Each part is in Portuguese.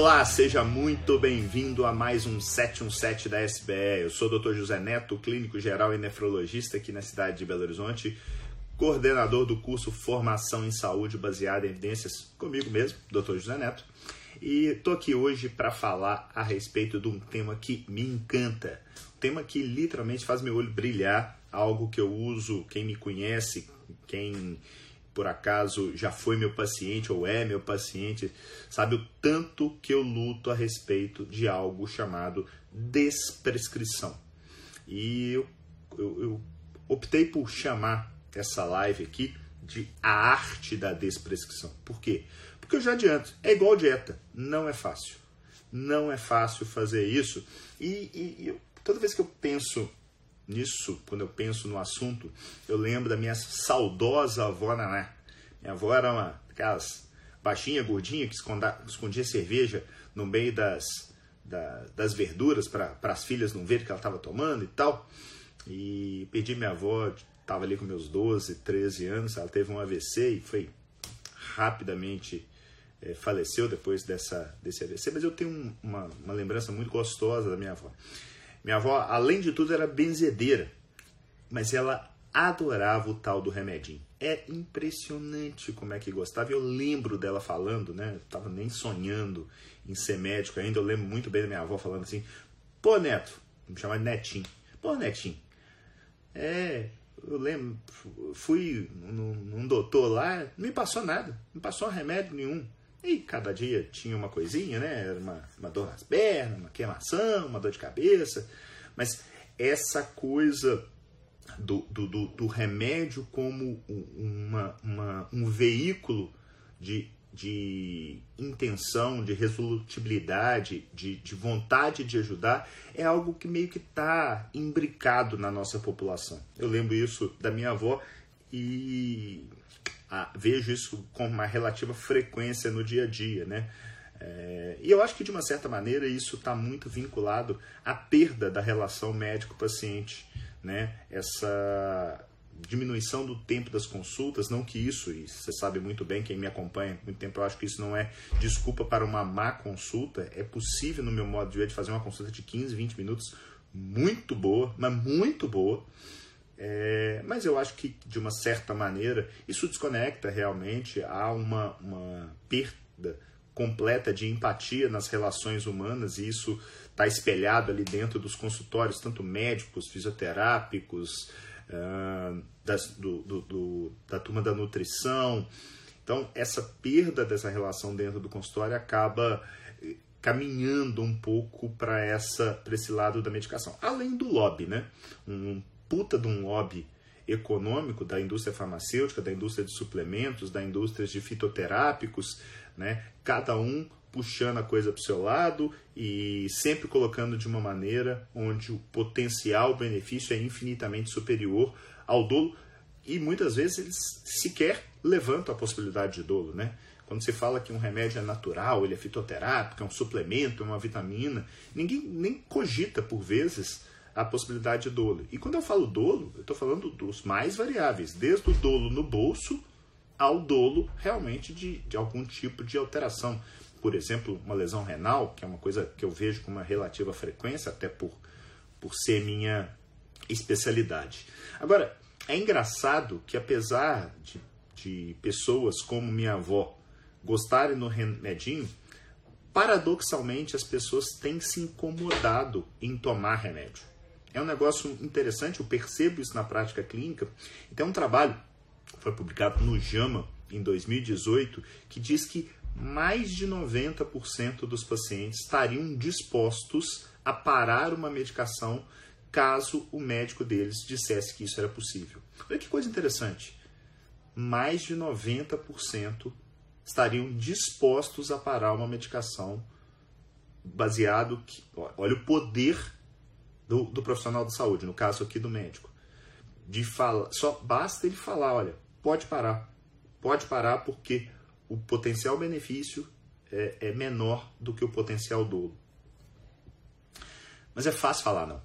Olá, seja muito bem-vindo a mais um 717 da SBE. Eu sou o Dr. José Neto, clínico geral e nefrologista aqui na cidade de Belo Horizonte, coordenador do curso Formação em Saúde baseada em evidências comigo mesmo, Dr. José Neto. E estou aqui hoje para falar a respeito de um tema que me encanta, um tema que literalmente faz meu olho brilhar, algo que eu uso, quem me conhece, quem por acaso já foi meu paciente ou é meu paciente, sabe o tanto que eu luto a respeito de algo chamado desprescrição. E eu, eu, eu optei por chamar essa live aqui de a arte da desprescrição. Por quê? Porque eu já adianto, é igual dieta, não é fácil. Não é fácil fazer isso. E, e, e eu, toda vez que eu penso nisso, quando eu penso no assunto, eu lembro da minha saudosa avó Naná. Minha avó era uma aquelas baixinha, gordinha, que esconda, escondia cerveja no meio das, da, das verduras para as filhas não verem que ela estava tomando e tal. E perdi minha avó, estava ali com meus 12, 13 anos, ela teve um AVC e foi rapidamente é, faleceu depois dessa, desse AVC, mas eu tenho uma, uma lembrança muito gostosa da minha avó. Minha avó, além de tudo, era benzedeira, mas ela adorava o tal do remedinho. É impressionante como é que gostava. Eu lembro dela falando, né? Eu tava nem sonhando em ser médico ainda. Eu lembro muito bem da minha avó falando assim: pô, Neto, me chamar de Netinho. Pô, Netinho, é. Eu lembro, fui num, num doutor lá, não me passou nada, não passou remédio nenhum. E cada dia tinha uma coisinha, né? Era uma, uma dor nas pernas, uma queimação, uma dor de cabeça. Mas essa coisa do, do, do, do remédio como uma, uma, um veículo de, de intenção, de resolutibilidade, de, de vontade de ajudar, é algo que meio que está imbricado na nossa população. Eu lembro isso da minha avó e vejo isso com uma relativa frequência no dia a dia, né? É, e eu acho que de uma certa maneira isso está muito vinculado à perda da relação médico-paciente, né? Essa diminuição do tempo das consultas, não que isso, e você sabe muito bem, quem me acompanha muito tempo, eu acho que isso não é desculpa para uma má consulta, é possível no meu modo de ver de fazer uma consulta de 15, 20 minutos muito boa, mas muito boa, é, mas eu acho que, de uma certa maneira, isso desconecta realmente a uma, uma perda completa de empatia nas relações humanas, e isso está espelhado ali dentro dos consultórios, tanto médicos, fisioterápicos, uh, das, do, do, do, da turma da nutrição. Então, essa perda dessa relação dentro do consultório acaba eh, caminhando um pouco para esse lado da medicação. Além do lobby, né? Um puta de um lobby econômico da indústria farmacêutica, da indústria de suplementos, da indústria de fitoterápicos, né? Cada um puxando a coisa para o seu lado e sempre colocando de uma maneira onde o potencial benefício é infinitamente superior ao dolo e muitas vezes eles sequer levantam a possibilidade de dolo, né? Quando se fala que um remédio é natural, ele é fitoterápico, é um suplemento, é uma vitamina, ninguém nem cogita por vezes a possibilidade de dolo. E quando eu falo dolo, eu estou falando dos mais variáveis, desde o dolo no bolso ao dolo realmente de, de algum tipo de alteração. Por exemplo, uma lesão renal, que é uma coisa que eu vejo com uma relativa frequência, até por, por ser minha especialidade. Agora, é engraçado que apesar de, de pessoas como minha avó gostarem do remedinho, paradoxalmente as pessoas têm se incomodado em tomar remédio. É um negócio interessante, eu percebo isso na prática clínica. Então, um trabalho foi publicado no JAMA em 2018 que diz que mais de 90% dos pacientes estariam dispostos a parar uma medicação caso o médico deles dissesse que isso era possível. Olha que coisa interessante. Mais de 90% estariam dispostos a parar uma medicação baseado que, olha o poder do, do profissional de saúde, no caso aqui do médico, de falar, só basta ele falar, olha, pode parar, pode parar porque o potencial benefício é, é menor do que o potencial dolo. Mas é fácil falar, não.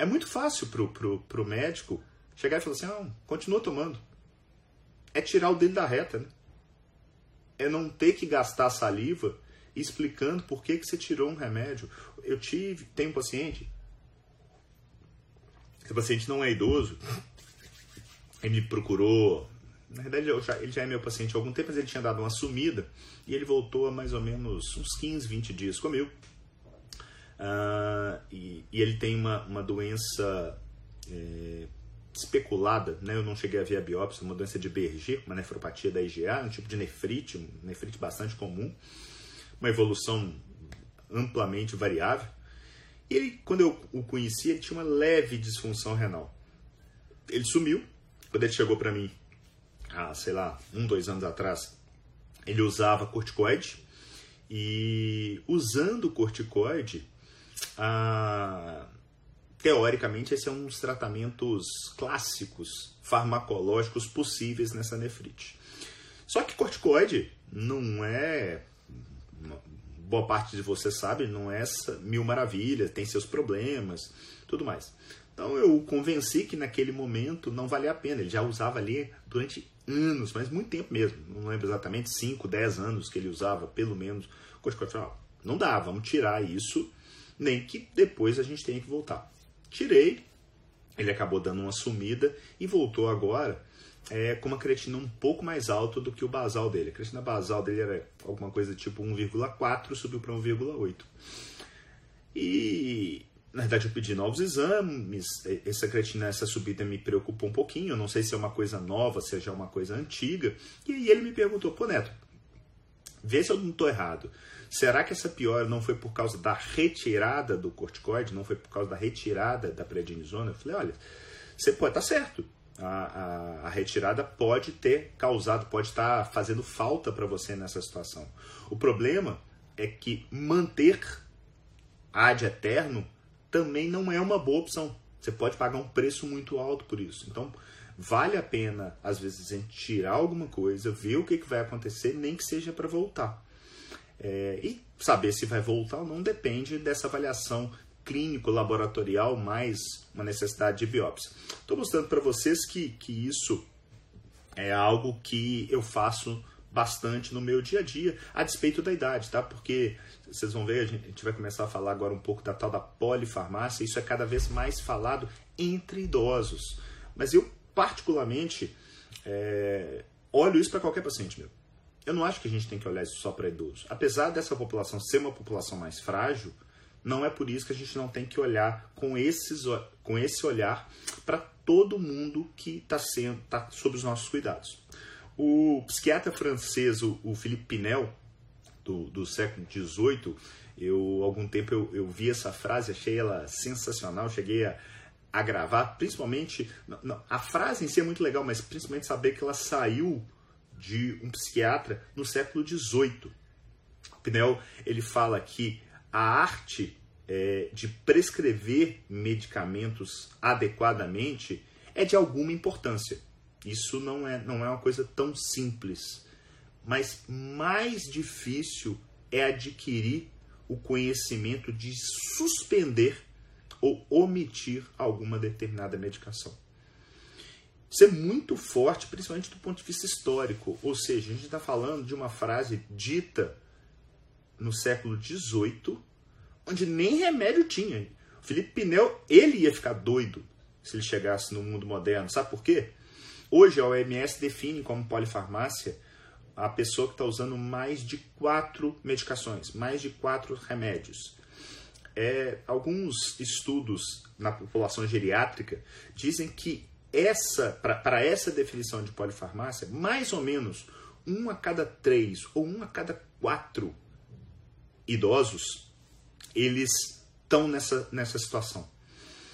É muito fácil pro, pro, pro médico chegar e falar assim, não, continua tomando. É tirar o dele da reta, né? É não ter que gastar saliva explicando por que, que você tirou um remédio. Eu tive, tem um paciente, esse paciente não é idoso, ele me procurou, na verdade já, ele já é meu paciente há algum tempo, mas ele tinha dado uma sumida e ele voltou há mais ou menos uns 15, 20 dias comigo. Uh, e, e, ele tem uma, uma doença é, especulada, né? eu não cheguei a ver a biópsia, uma doença de Berger, uma nefropatia da IgA, um tipo de nefrite, um nefrite bastante comum, uma evolução amplamente variável. E ele, quando eu o conheci, ele tinha uma leve disfunção renal. Ele sumiu, quando ele chegou para mim, há, sei lá, um, dois anos atrás, ele usava corticoide, e usando corticoide, ah, teoricamente, esse é um dos tratamentos clássicos farmacológicos possíveis nessa nefrite. Só que corticoide não é, boa parte de você sabe, não é mil maravilhas, tem seus problemas, tudo mais. Então eu o convenci que naquele momento não valia a pena. Ele já usava ali durante anos, mas muito tempo mesmo. Não lembro exatamente, 5, 10 anos que ele usava, pelo menos, corticoide. Não dá, vamos tirar isso nem que depois a gente tenha que voltar. Tirei, ele acabou dando uma sumida e voltou agora é, com uma creatina um pouco mais alta do que o basal dele. A creatina basal dele era alguma coisa tipo 1,4, subiu para 1,8. E na verdade eu pedi novos exames, essa creatina, essa subida me preocupou um pouquinho, eu não sei se é uma coisa nova, se é já uma coisa antiga. E aí ele me perguntou, pô Neto, vê se eu não estou errado. Será que essa piora não foi por causa da retirada do corticoide, não foi por causa da retirada da prednisona? Eu falei, olha, você pode estar tá certo. A, a, a, retirada pode ter causado, pode estar tá fazendo falta para você nessa situação. O problema é que manter ad eterno também não é uma boa opção. Você pode pagar um preço muito alto por isso. Então, vale a pena, às vezes, a gente tirar alguma coisa, ver o que, que vai acontecer, nem que seja para voltar. É, e saber se vai voltar ou não depende dessa avaliação clínico-laboratorial mais uma necessidade de biópsia. Estou mostrando para vocês que, que isso é algo que eu faço bastante no meu dia a dia, a despeito da idade, tá? Porque vocês vão ver, a gente vai começar a falar agora um pouco da tal da polifarmácia, isso é cada vez mais falado entre idosos. Mas eu, particularmente, é, olho isso para qualquer paciente meu. Eu não acho que a gente tem que olhar isso só para idosos. Apesar dessa população ser uma população mais frágil, não é por isso que a gente não tem que olhar com, esses, com esse olhar para todo mundo que está tá sob os nossos cuidados. O psiquiatra francês, o, Philippe Pinel, do, do século XVIII, eu algum tempo eu, eu vi essa frase, achei ela sensacional, cheguei a, a gravar, principalmente não, a frase em si é muito legal, mas principalmente saber que ela saiu de um psiquiatra no século XVIII. Pinel ele fala que a arte é, de prescrever medicamentos adequadamente é de alguma importância. Isso não é, não é uma coisa tão simples. Mas mais difícil é adquirir o conhecimento de suspender ou omitir alguma determinada medicação. Isso é muito forte, principalmente do ponto de vista histórico. Ou seja, a gente está falando de uma frase dita no século XVIII, onde nem remédio tinha. O Felipe Pinel, ele ia ficar doido se ele chegasse no mundo moderno. Sabe por quê? Hoje a OMS define como polifarmácia a pessoa que está usando mais de quatro medicações, mais de quatro remédios. É, alguns estudos na população geriátrica dizem que essa para essa definição de polifarmácia, mais ou menos um a cada três ou um a cada quatro idosos, eles estão nessa, nessa situação.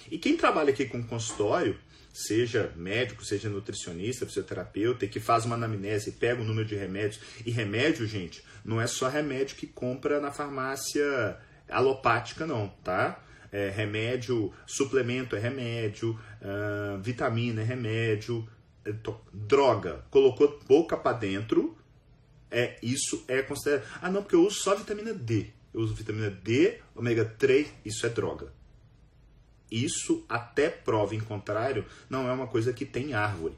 E quem trabalha aqui com consultório, seja médico, seja nutricionista, fisioterapeuta, que faz uma anamnese, pega o número de remédios, e remédio, gente, não é só remédio que compra na farmácia alopática, não, tá? é, remédio, suplemento é remédio, uh, vitamina é remédio, é, droga, colocou boca para dentro, é isso é considerado. Ah, não, porque eu uso só vitamina D. Eu uso vitamina D, ômega 3, isso é droga. Isso, até prova em contrário, não é uma coisa que tem árvore.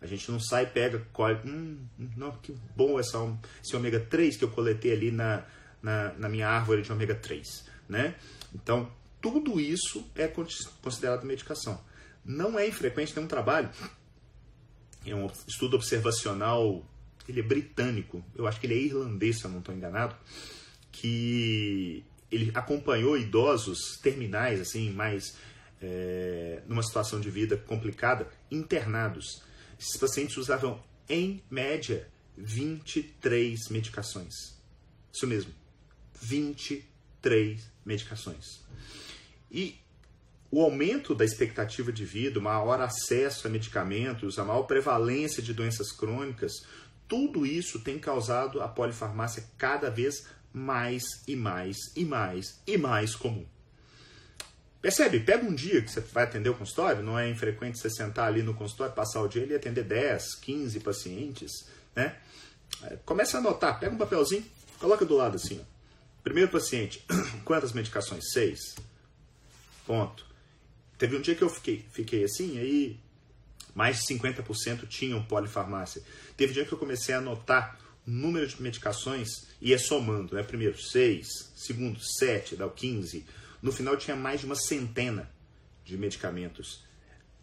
A gente não sai, pega, colhe. Hum, não, que bom essa, esse ômega 3 que eu coletei ali na, na, na minha árvore de ômega 3. Né? Então, tudo isso é considerado medicação. Não é infrequente ter um trabalho, é um estudo observacional, ele é britânico, eu acho que ele é irlandês, se eu não estou enganado, que ele acompanhou idosos terminais, assim, mais é, numa situação de vida complicada, internados. Esses pacientes usavam, em média, 23 medicações. Isso mesmo, 23 medicações. E o aumento da expectativa de vida, o maior acesso a medicamentos, a maior prevalência de doenças crônicas, tudo isso tem causado a polifarmácia cada vez mais e mais e mais e mais comum. Percebe? Pega um dia que você vai atender o consultório, não é infrequente você sentar ali no consultório, passar o dia e atender 10, 15 pacientes, né? É, começa a anotar, pega um papelzinho, coloca do lado assim, ó. Primeiro paciente, quantas medicações? Seis. Ponto. Teve um dia que eu fiquei, fiquei assim, aí mais de 50% tinham polifarmácia. Teve um dia que eu comecei a anotar número de medicações e ia somando, né? Primeiro 6, segundo 7, dá o 15. No final tinha mais de uma centena de medicamentos.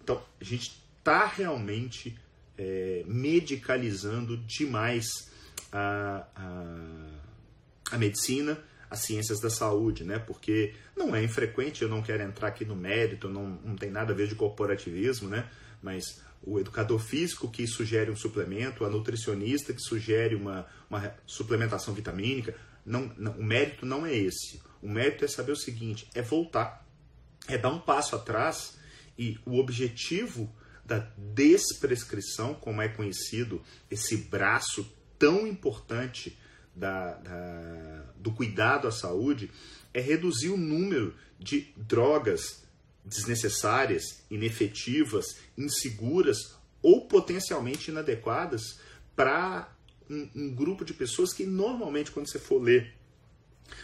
Então, a gente está realmente é, medicalizando demais a, a, a medicina, as ciências da saúde, né? Porque não é infrequente, eu não quero entrar aqui no mérito, não, não tem nada a ver de corporativismo, né? Mas o educador físico que sugere um suplemento, a nutricionista que sugere uma, uma suplementação vitamínica, não, não, o mérito não é esse. O mérito é saber o seguinte: é voltar, é dar um passo atrás e o objetivo da desprescrição, como é conhecido, esse braço tão importante da, da, do cuidado à saúde é reduzir o número de drogas desnecessárias, inefetivas, inseguras ou potencialmente inadequadas para um, um, grupo de pessoas que normalmente, quando você for ler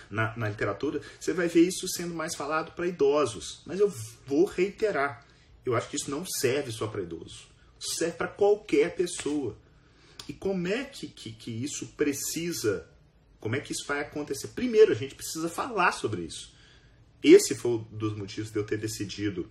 na, na literatura, você vai ver isso sendo mais falado para idosos. Mas eu vou reiterar: eu acho que isso não serve só para idoso, serve para qualquer pessoa. E como é que, que, que isso precisa, como é que isso vai acontecer? Primeiro, a gente precisa falar sobre isso. Esse foi um dos motivos de eu ter decidido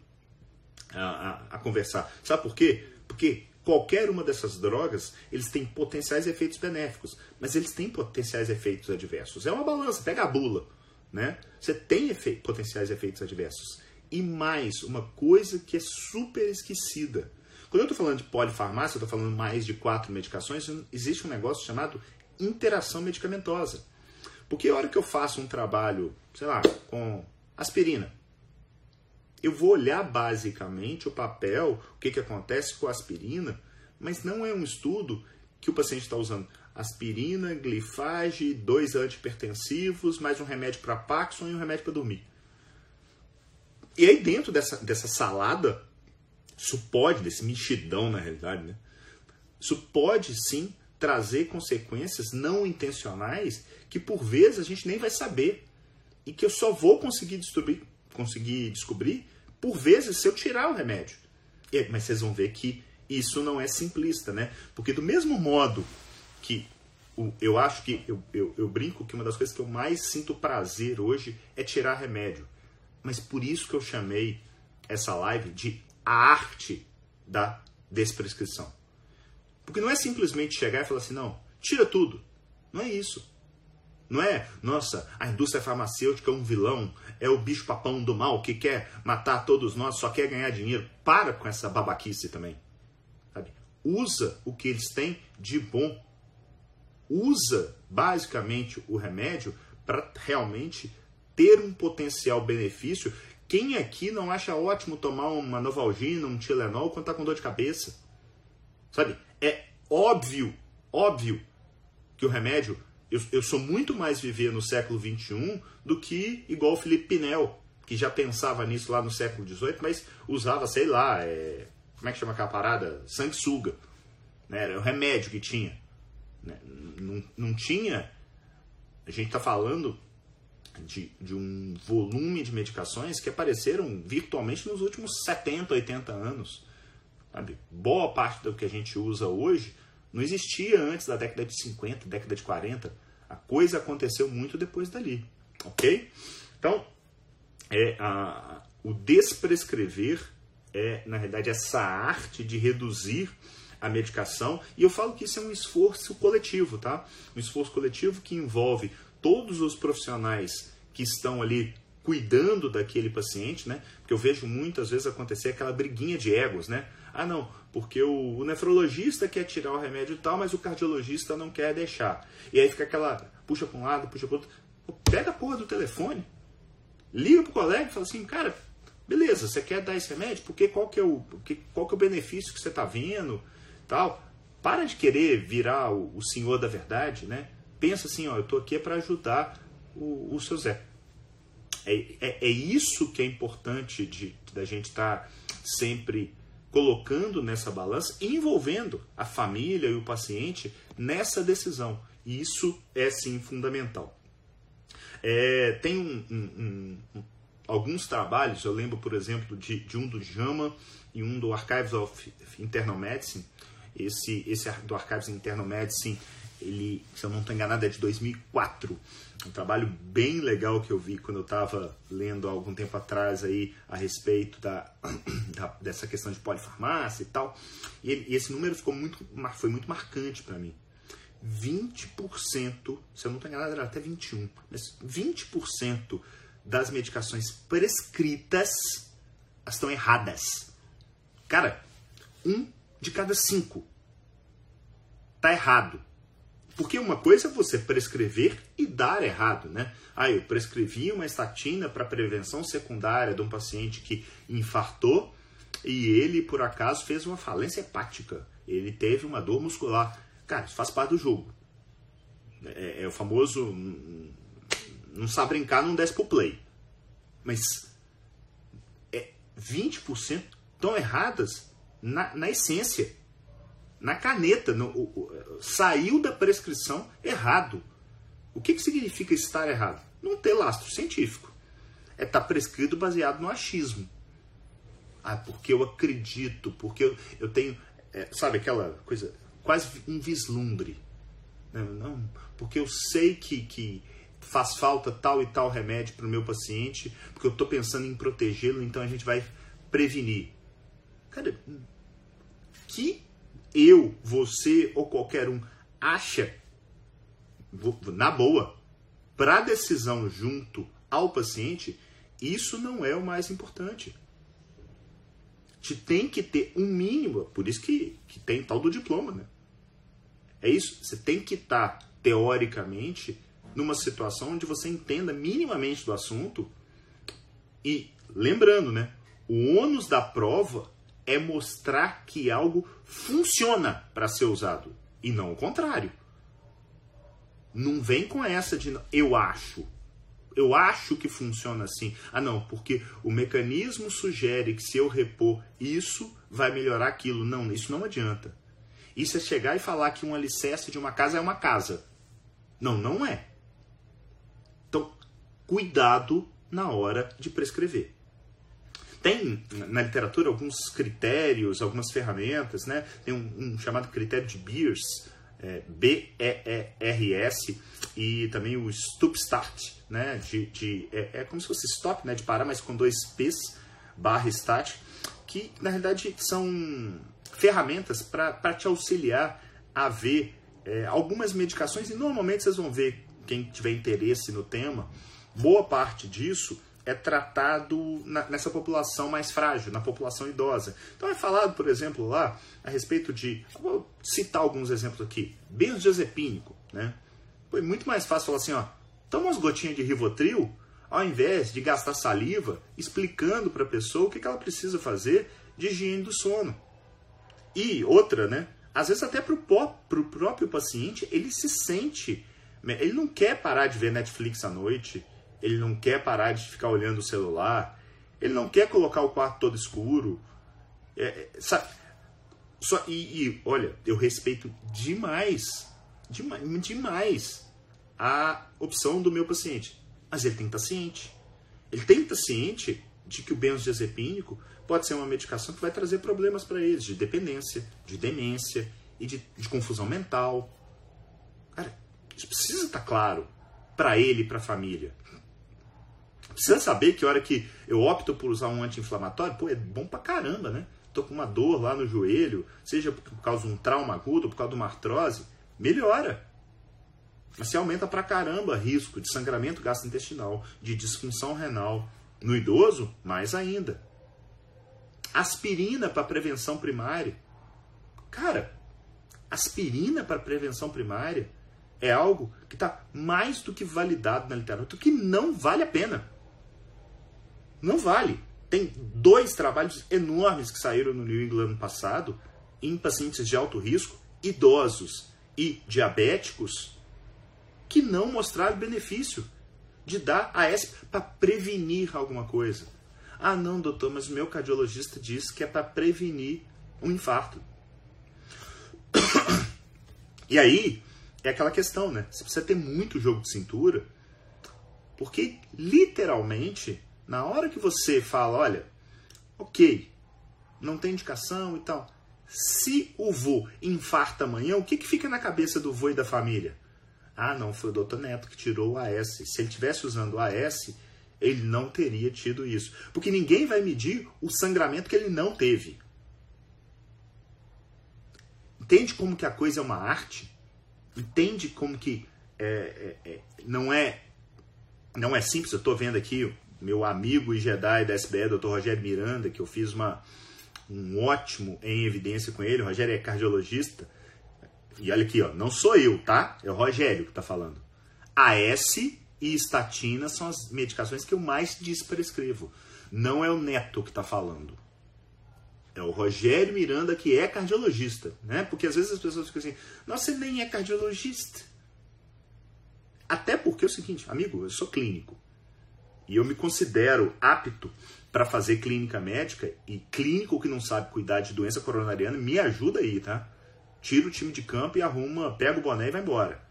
a, a, a conversar. Sabe por quê? Porque qualquer uma dessas drogas, eles têm potenciais efeitos benéficos, mas eles têm potenciais efeitos adversos. É uma balança, pega a bula, né? Você tem efe potenciais efeitos adversos. E mais, uma coisa que é super esquecida. Quando eu estou falando de polifarmácia, eu estou falando mais de quatro medicações, existe um negócio chamado interação medicamentosa. Porque a hora que eu faço um trabalho, sei lá, com aspirina, eu vou olhar basicamente o papel, o que, que acontece com a aspirina, mas não é um estudo que o paciente está usando aspirina, glifage, dois antipertensivos, mais um remédio para Parkinson e um remédio para dormir. E aí dentro dessa, dessa salada isso pode, desse mexidão na realidade, né? Isso pode sim trazer consequências não intencionais que por vezes a gente nem vai saber e que eu só vou conseguir descobrir, conseguir descobrir por vezes se eu tirar o remédio. E, mas vocês vão ver que isso não é simplista, né? Porque do mesmo modo que o, eu acho que eu, eu, eu brinco que uma das coisas que eu mais sinto prazer hoje é tirar remédio. Mas por isso que eu chamei essa live de a arte da desprescrição. Porque não é simplesmente chegar e falar assim, não, tira tudo. Não é isso. Não é, nossa, a indústria farmacêutica é um vilão, é o bicho papão do mal que quer matar todos nós, só quer ganhar dinheiro. Para com essa babaquice também. Sabe? Usa o que eles têm de bom. Usa basicamente o remédio para realmente ter um potencial benefício quem aqui não acha ótimo tomar uma Novalgina, um Tilenol quando está com dor de cabeça? Sabe? É óbvio, óbvio que o remédio. Eu, eu sou muito mais viver no século XXI do que igual o Felipe Pinel, que já pensava nisso lá no século XVIII, mas usava, sei lá, é, como é que chama aquela parada? Sanguessuga. Né? Era o remédio que tinha. Né? Não, não tinha. A gente está falando de, de um volume de medicações que apareceram virtualmente nos últimos 70, 80 anos. Sabe? Boa parte do que a gente usa hoje não existia antes da década de 50, década de 40. A coisa aconteceu muito depois dali, ok? Então, é, a, o desprescrever é, na realidade, essa arte de reduzir a medicação. E eu falo que isso é um esforço coletivo, tá? Um esforço coletivo que envolve todos os profissionais que estão ali cuidando daquele paciente, né? Porque eu vejo muitas vezes acontecer aquela briguinha de egos, né? Ah, não, porque o, o nefrologista quer tirar o remédio e tal, mas o cardiologista não quer deixar. E aí fica aquela puxa para um lado, puxa para outro. Pega a porra do telefone, liga pro colega e fala assim, cara, beleza, você quer dar esse remédio? Porque qual que é o, qual que é o benefício que você está vendo? Tal. Para de querer virar o, o senhor da verdade, né? Pensa assim, ó, eu estou aqui para ajudar o, o seu Zé. É, é, é, isso que é importante de, da gente estar tá sempre colocando nessa balança e envolvendo a família e o paciente nessa decisão. E isso é sim fundamental. É, tem um, um, um, alguns trabalhos, eu lembro, por exemplo, de, de um do JAMA e um do Archives of Internal Medicine. Esse, esse do Archives of Internal Medicine, ele, se eu não estou enganado, é de 2004 um trabalho bem legal que eu vi quando eu estava lendo há algum tempo atrás aí a respeito da, da dessa questão de polifarmácia e tal. E, ele, e esse número ficou muito, foi muito marcante para mim. 20%, se eu não estou enganado, era até 21%, mas 20% das medicações prescritas estão erradas. Cara, um de cada cinco tá errado. Porque uma coisa é você prescrever e dar errado, né? Ah, eu prescrevi uma estatina para prevenção secundária de um paciente que infartou e ele, por acaso, fez uma falência hepática. Ele teve uma dor muscular. Cara, isso faz parte do jogo. É, é o famoso. Hum, não sabe brincar, não desce pro play. Mas é 20% estão erradas na, na essência na caneta, no, o, o, saiu da prescrição errado. O que, que significa estar errado? Não ter lastro científico. É estar tá prescrito baseado no achismo. Ah, porque eu acredito, porque eu, eu tenho, é, sabe aquela coisa, quase um vislumbre. Não, não, porque eu sei que, que faz falta tal e tal remédio para o meu paciente, porque eu estou pensando em protegê-lo, então a gente vai prevenir. Cara, que eu, você ou qualquer um acha, na boa, para a decisão junto ao paciente, isso não é o mais importante. Te tem que ter um mínimo, por isso que, que tem tal do diploma, né? É isso, você tem que estar, tá, teoricamente, numa situação onde você entenda minimamente do assunto e, lembrando, né? O ônus da prova é mostrar que algo funciona para ser usado e não o contrário. Não vem com essa de eu acho. Eu acho que funciona assim. Ah, não, porque o mecanismo sugere que se eu repor isso, vai melhorar aquilo. Não, isso não adianta. Isso é chegar e falar que um alicerce de uma casa é uma casa. Não, não é. Então, cuidado na hora de prescrever tem na literatura alguns critérios, algumas ferramentas, né? Tem um, um chamado critério de Beers, é, B-E-E-R-S, e também o Stop Start, né? De, de, é, é, como se fosse stop, né? De parar, mas com dois P's, barra start, que na realidade são ferramentas para te auxiliar a ver é, algumas medicações, e normalmente vocês vão ver, quem tiver interesse no tema, boa parte disso é tratado na, nessa população mais frágil, na população idosa. Então é falado, por exemplo, lá a respeito de, vou citar alguns exemplos aqui, benzodiazepínico, né? Foi muito mais fácil falar assim, ó, toma umas gotinhas de Rivotril, ao invés de gastar saliva explicando para a pessoa o que, que ela precisa fazer de higiene do sono. E outra, né? Às vezes até para o próprio paciente, ele se sente, ele não quer parar de ver Netflix à noite, ele não quer parar de ficar olhando o celular, ele não quer colocar o quarto todo escuro. É, é sabe? Só, e, e, olha, eu respeito demais, demais, demais a opção do meu paciente. Mas ele tem que estar ciente. Ele tem que estar ciente de que o benzodiazepínico pode ser uma medicação que vai trazer problemas para eles, de dependência, de demência e de, de confusão mental. Cara, Isso precisa estar claro para ele e para a família. Precisa saber que hora que eu opto por usar um anti-inflamatório, pô, é bom pra caramba, né? Tô com uma dor lá no joelho, seja por causa de um trauma agudo, por causa de uma artrose, melhora. Mas se aumenta pra caramba risco de sangramento gastrointestinal, de disfunção renal. No idoso, mais ainda. Aspirina para prevenção primária. Cara, aspirina para prevenção primária é algo que está mais do que validado na literatura, que não vale a pena. Não vale. Tem dois trabalhos enormes que saíram no New England ano passado em pacientes de alto risco, idosos e diabéticos, que não mostraram benefício de dar AS para prevenir alguma coisa. Ah, não, doutor, mas meu cardiologista diz que é para prevenir um infarto. E aí é aquela questão, né? Você precisa ter muito jogo de cintura, porque literalmente, na hora que você fala, olha, ok, não tem indicação e tal, se o vô infarta amanhã, o que, que fica na cabeça do vô e da família? Ah, não, foi o doutor Neto que tirou o AS. Se ele tivesse usando o AS, ele não teria tido isso. Porque ninguém vai medir o sangramento que ele não teve. Entende como que a coisa é uma arte? Entende como que é, é, é, não é não é simples? Eu estou vendo aqui meu amigo e Jedi da SBE, Dr. Rogério Miranda, que eu fiz uma, um ótimo em evidência com ele. O Rogério é cardiologista e olha aqui, ó, não sou eu, tá? É o Rogério que está falando. AS e estatina são as medicações que eu mais desprescrevo. Não é o Neto que está falando. É o Rogério Miranda que é cardiologista, né? Porque às vezes as pessoas ficam assim, nossa, você nem é cardiologista. Até porque é o seguinte, amigo, eu sou clínico. E eu me considero apto para fazer clínica médica e clínico que não sabe cuidar de doença coronariana me ajuda aí, tá? tira o time de campo e arruma, pega o boné e vai embora.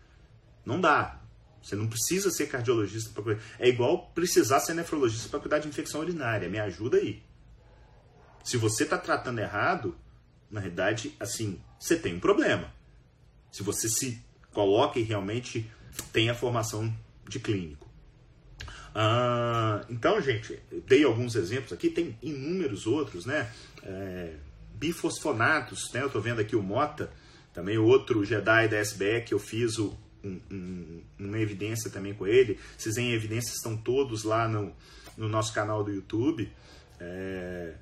Não dá. Você não precisa ser cardiologista para cuidar. É igual precisar ser nefrologista para cuidar de infecção urinária. Me ajuda aí. Se você está tratando errado, na realidade, assim, você tem um problema. Se você se coloca e realmente tem a formação de clínico. Ah, então, gente, dei alguns exemplos aqui, tem inúmeros outros, né? É, bifosfonatos, né? Eu estou vendo aqui o Mota, também outro Jedi da SBE que eu fiz o, um, um, uma evidência também com ele. Esses em evidências estão todos lá no, no nosso canal do YouTube. É,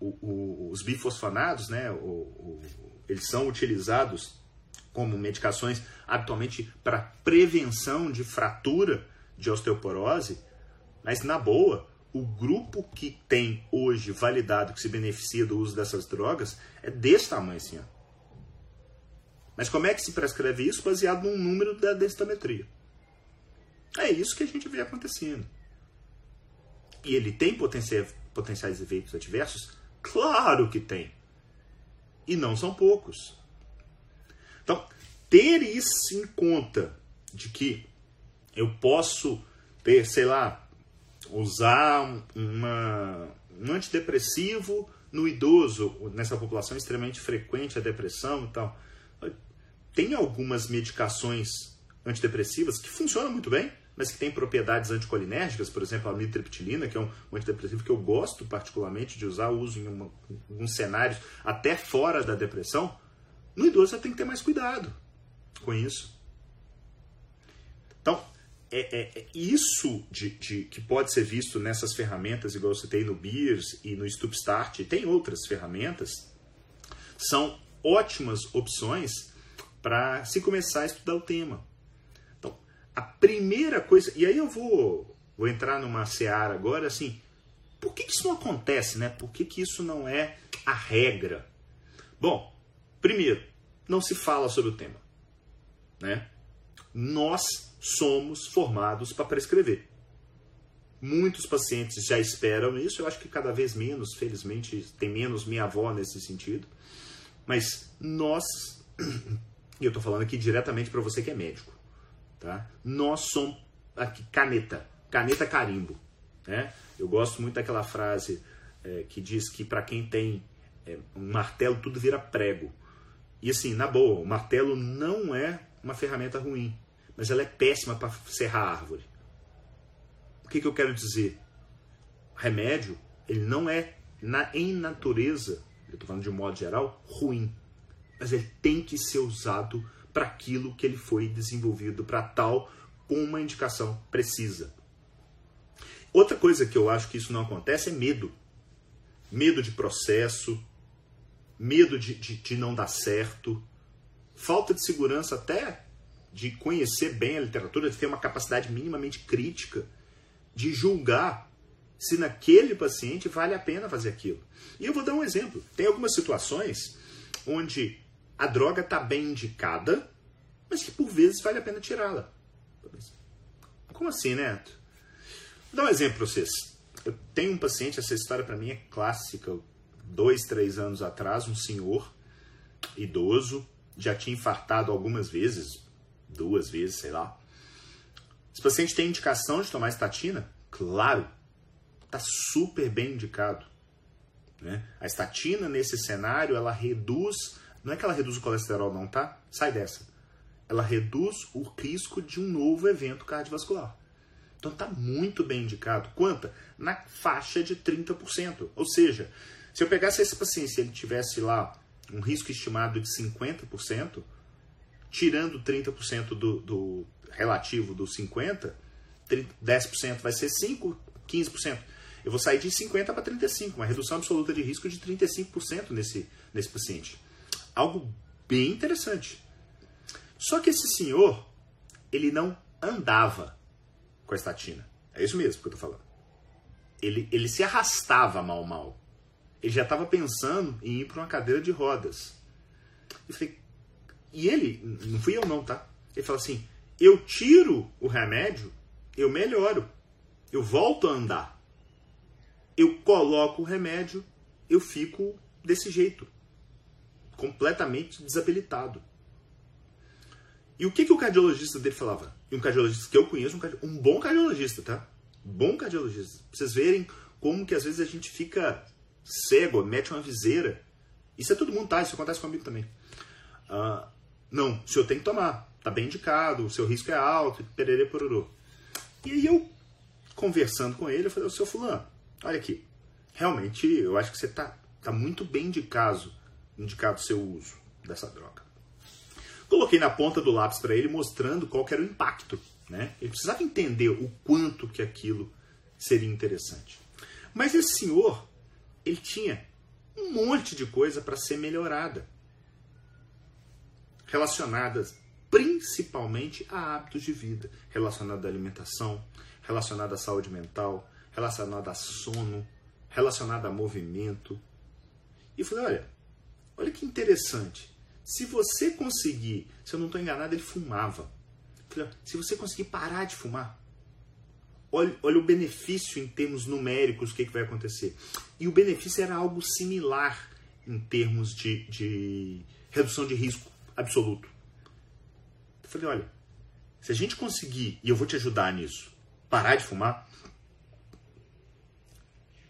o, o, os bifosfonados, né? eles são utilizados como medicações habitualmente para prevenção de fratura de osteoporose, mas na boa, o grupo que tem hoje validado que se beneficia do uso dessas drogas é desse tamanho assim. Ó. Mas como é que se prescreve isso? Baseado num número da densitometria. É isso que a gente vê acontecendo. E ele tem potenciais efeitos adversos? Claro que tem. E não são poucos. Então, ter isso em conta de que eu posso ter, sei lá, usar uma, um antidepressivo no idoso, nessa população extremamente frequente a depressão e tal. Tem algumas medicações antidepressivas que funcionam muito bem, mas que têm propriedades anticolinérgicas, por exemplo, a mitriptilina, que é um, antidepressivo que eu gosto particularmente de usar, uso em uma, alguns cenários até fora da depressão. No idoso você tem que ter mais cuidado com isso. Então, é, é, é, isso de, de, que pode ser visto nessas ferramentas, igual você tem no Beers e no Stupstart, e tem outras ferramentas, são ótimas opções para se começar a estudar o tema. Então, a primeira coisa, e aí eu vou, vou entrar numa seara agora, assim, por que, que isso não acontece, né? Por que, que isso não é a regra? Bom, primeiro, não se fala sobre o tema, né? Nós somos formados para prescrever. Muitos pacientes já esperam isso, eu acho que cada vez menos, felizmente, tem menos minha avó nesse sentido. Mas nós, e eu estou falando aqui diretamente para você que é médico, tá? Nós somos aqui caneta, caneta carimbo, né? Eu gosto muito daquela frase é, que diz que para quem tem é, um martelo tudo vira prego. E assim, na boa, o martelo não é uma ferramenta ruim mas ela é péssima para serrar árvore. O que, que eu quero dizer? Remédio, ele não é, na, em natureza, eu estou falando de um modo geral, ruim. Mas ele tem que ser usado para aquilo que ele foi desenvolvido para tal, com uma indicação precisa. Outra coisa que eu acho que isso não acontece é medo. Medo de processo, medo de, de, de não dar certo, falta de segurança até de conhecer bem a literatura, de ter uma capacidade minimamente crítica, de julgar se naquele paciente vale a pena fazer aquilo. E eu vou dar um exemplo. Tem algumas situações onde a droga está bem indicada, mas que por vezes vale a pena tirá-la. Como assim, Neto? Vou dar um exemplo para vocês. Eu tenho um paciente, essa história para mim é clássica. Dois, três anos atrás, um senhor idoso, já tinha infartado algumas vezes, duas vezes, sei lá. Esse paciente tem indicação de tomar estatina? Claro, está super bem indicado. Né? A estatina, nesse cenário, ela reduz. Não é que ela reduz o colesterol, não, tá? Sai dessa. Ela reduz o risco de um novo evento cardiovascular. Então está muito bem indicado. Quanta? Na faixa de 30%. Ou seja, se eu pegasse esse paciente, se ele tivesse lá um risco estimado de 50%, tirando 30% do, do relativo do 50%, 10% vai ser 5%, 15%. Eu vou sair de 50% para 35%, uma redução absoluta de risco de 35% nesse, nesse paciente. Algo bem interessante. Só que esse senhor, ele não andava com a estatina. É isso mesmo que eu estou falando. Ele, ele se arrastava mal, mal. Ele já estava pensando em ir para uma cadeira de rodas. Eu falei, e ele, não fui eu não, tá? Ele falou assim: eu tiro o remédio, eu melhoro, eu volto a andar. Eu coloco o remédio, eu fico desse jeito, completamente desabilitado. E o que, que o cardiologista dele falava? E um cardiologista que eu conheço, um, um bom cardiologista, tá? Bom cardiologista. Pra vocês verem como que às vezes a gente fica cego, mete uma viseira. Isso é todo mundo, tá? Isso acontece comigo também. Uh, não, o senhor tem que tomar. Tá bem indicado, o seu risco é alto, pererê pororô. E aí eu, conversando com ele, eu falei, seu fulano, olha aqui, realmente eu acho que você tá, tá muito bem indicado, indicado o seu uso dessa droga. Coloquei na ponta do lápis para ele, mostrando qual era o impacto. Né? Ele precisava entender o quanto que aquilo seria interessante. Mas esse senhor, ele tinha um monte de coisa para ser melhorada relacionadas principalmente a hábitos de vida, relacionada à alimentação, relacionada à saúde mental, relacionada a sono, relacionada a movimento. E eu falei, olha, olha que interessante. Se você conseguir, se eu não estou enganado, ele fumava. Falei, se você conseguir parar de fumar, olha, olha o benefício em termos numéricos, o que, que vai acontecer. E o benefício era algo similar em termos de, de redução de risco absoluto. Eu falei, olha, se a gente conseguir, e eu vou te ajudar nisso, parar de fumar,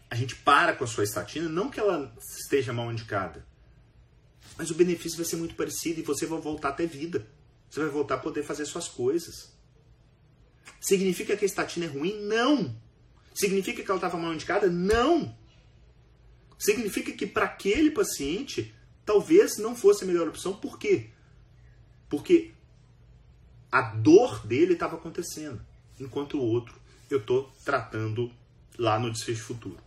a gente para com a sua estatina, não que ela esteja mal indicada, mas o benefício vai ser muito parecido e você vai voltar a ter vida. Você vai voltar a poder fazer suas coisas. Significa que a estatina é ruim? Não! Significa que ela estava mal indicada? Não! Significa que para aquele paciente talvez não fosse a melhor opção. Por quê? Porque a dor dele estava acontecendo, enquanto o outro eu estou tratando lá no desfecho futuro.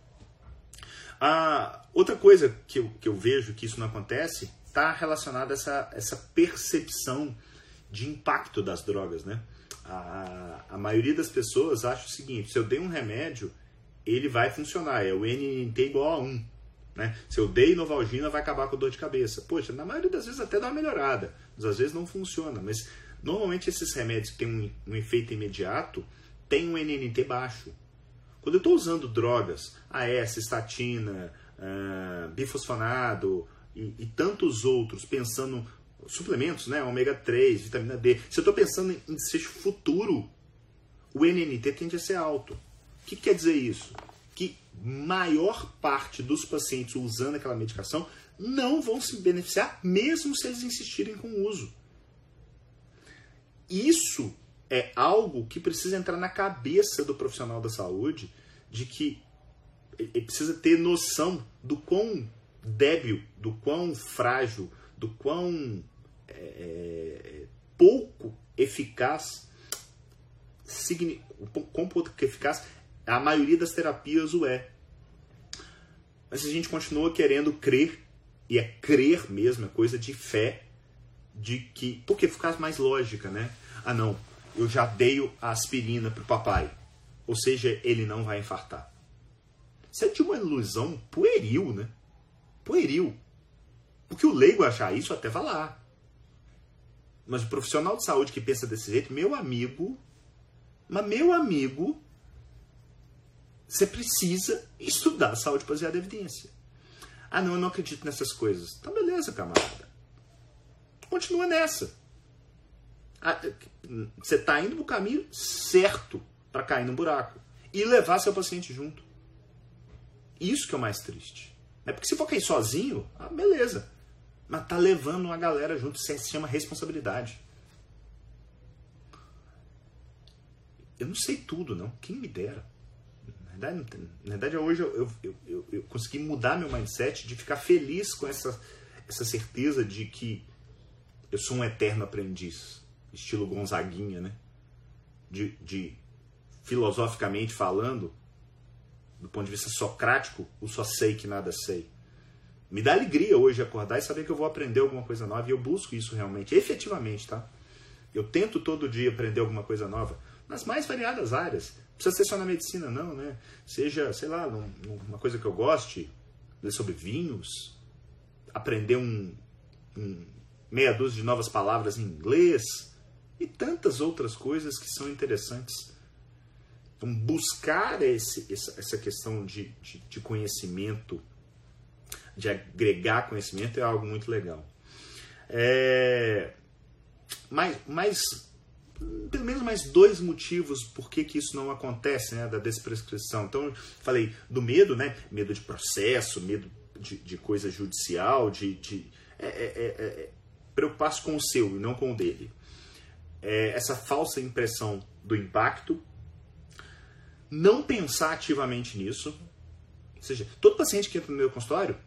A outra coisa que eu, que eu vejo que isso não acontece está relacionada a essa, essa percepção de impacto das drogas. Né? A, a maioria das pessoas acha o seguinte: se eu dei um remédio, ele vai funcionar, é o NNT igual a 1. Né? Se eu dei Novalgina, vai acabar com dor de cabeça. Poxa, na maioria das vezes até dá uma melhorada, mas às vezes não funciona. Mas normalmente esses remédios que têm um, um efeito imediato têm um NNT baixo. Quando eu estou usando drogas, AS, estatina, uh, bifosfonado e, e, tantos outros, pensando suplementos, né, ômega 3, vitamina D, se eu estou pensando em desfecho futuro, o NNT tende a ser alto. O que, que quer dizer isso? Que maior parte dos pacientes usando aquela medicação não vão se beneficiar, mesmo se eles insistirem com o uso. Isso é algo que precisa entrar na cabeça do profissional da saúde de que ele precisa ter noção do quão débil, do quão frágil, do quão é, é pouco eficaz, quão pouco eficaz a maioria das terapias o é. Mas a gente continua querendo crer, e é crer mesmo, é coisa de fé, de que. Porque ficar mais lógica, né? Ah, não, eu já dei a aspirina pro papai. Ou seja, ele não vai infartar. Isso é de uma ilusão pueril, né? Pueril. Porque o leigo achar isso até vai lá. Mas o profissional de saúde que pensa desse jeito, meu amigo, mas meu amigo, você precisa estudar saúde baseada em evidência. Ah, não, eu não acredito nessas coisas. Então, beleza, camarada. Continua nessa. Ah, você está indo no caminho certo para cair no buraco e levar seu paciente junto. Isso que é o mais triste. É porque se for cair sozinho, ah, beleza. Mas tá levando uma galera junto, isso se chama responsabilidade. Eu não sei tudo, não. Quem me dera na verdade hoje eu, eu, eu, eu, consegui mudar meu mindset de ficar feliz com essa, essa certeza de que eu sou um eterno aprendiz, estilo Gonzaguinha, né? De, de filosoficamente falando, do ponto de vista socrático, o só sei que nada sei. Me dá alegria hoje acordar e saber que eu vou aprender alguma coisa nova e eu busco isso realmente, efetivamente, tá? Eu tento todo dia aprender alguma coisa nova nas mais variadas áreas precisa ser só na medicina, não, né? Seja, sei lá, uma coisa que eu goste, ler sobre vinhos, aprender um, um meia dúzia de novas palavras em inglês e tantas outras coisas que são interessantes. Então, buscar esse, essa questão de, de, de conhecimento, de agregar conhecimento é algo muito legal. É, mas, mas pelo menos mais dois motivos por que, que isso não acontece, né, da desprescrição. Então, falei do medo, né, medo de processo, medo de, de coisa judicial, de, de é, é, é, é preocupar-se com o seu e não com o dele. É, essa falsa impressão do impacto, não pensar ativamente nisso, ou seja, todo paciente que entra no meu consultório,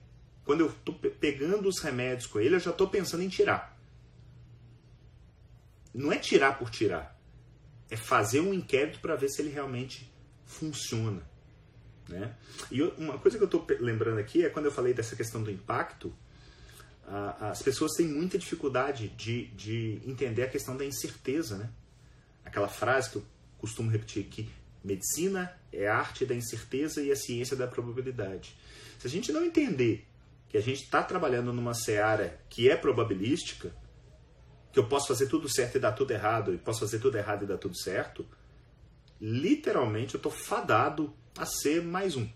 quando eu estou pegando os remédios com ele, eu já estou pensando em tirar não é tirar por tirar, é fazer um inquérito para ver se ele realmente funciona. Né? E uma coisa que eu estou lembrando aqui é quando eu falei dessa questão do impacto, as pessoas têm muita dificuldade de, de entender a questão da incerteza. Né? Aquela frase que eu costumo repetir que medicina é a arte da incerteza e a ciência da probabilidade. Se a gente não entender que a gente está trabalhando numa seara que é probabilística, que eu posso fazer tudo certo e dar tudo errado, e posso fazer tudo errado e dar tudo certo, literalmente eu estou fadado a ser mais um.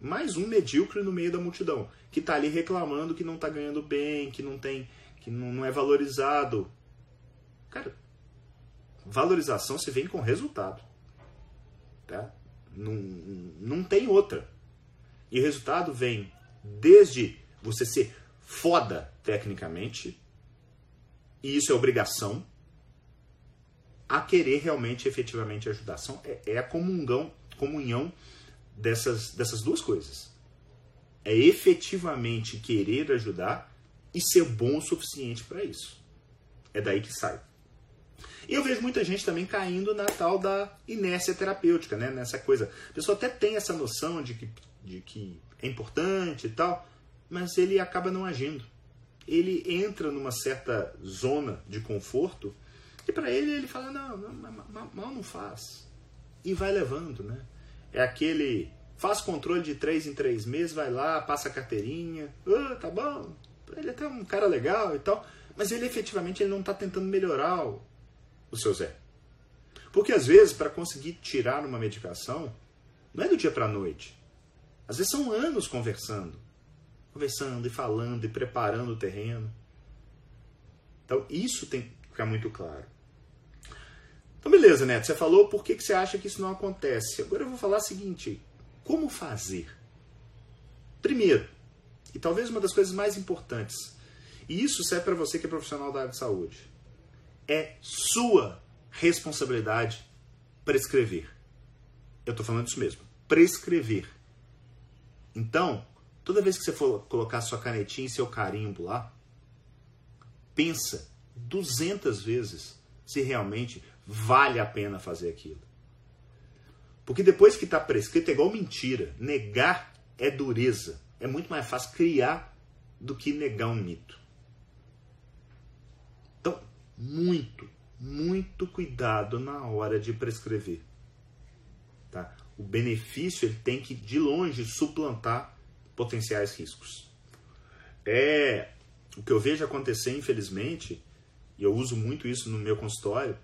Mais um medíocre no meio da multidão, que está ali reclamando que não está ganhando bem, que não tem, que não, não é valorizado. Cara, valorização se vem com resultado. Tá? Não, não tem outra. E o resultado vem desde você ser foda tecnicamente, e isso é obrigação, a querer realmente, efetivamente ajudar. São, é, é a comungão, comunhão dessas, dessas duas coisas. É efetivamente querer ajudar e ser bom o suficiente para isso. É daí que sai. E eu vejo muita gente também caindo na tal da inércia terapêutica, né? Nessa coisa. A pessoa até tem essa noção de que, de que é importante e tal, mas ele acaba não agindo ele entra numa certa zona de conforto e para ele ele fala não, não, mal não faz e vai levando, né? É aquele faz controle de três em três meses, vai lá, passa a carteirinha, oh, tá bom, ele é até um cara legal e tal, mas ele efetivamente ele não está tentando melhorar o, o seu Zé. Porque às vezes para conseguir tirar uma medicação não é do dia para a noite. Às vezes são anos conversando conversando e falando e preparando o terreno. Então, isso tem que ficar muito claro. Então, beleza, Neto, você falou por que, que você acha que isso não acontece. Agora eu vou falar o seguinte: como fazer? Primeiro, e talvez uma das coisas mais importantes, e isso serve para você que é profissional da área de saúde, é sua responsabilidade prescrever. Eu estou falando isso mesmo. Prescrever. Então, toda vez que você for colocar sua canetinha e seu carimbo lá, pensa 200 vezes se realmente vale a pena fazer aquilo. Porque depois que está prescrito é igual mentira. Negar é dureza. É muito mais fácil criar do que negar um mito. Então, muito, muito cuidado na hora de prescrever. Tá? O benefício ele tem que, de longe, suplantar potenciais riscos. É o que eu vejo acontecer, infelizmente, e eu uso muito isso no meu consultório.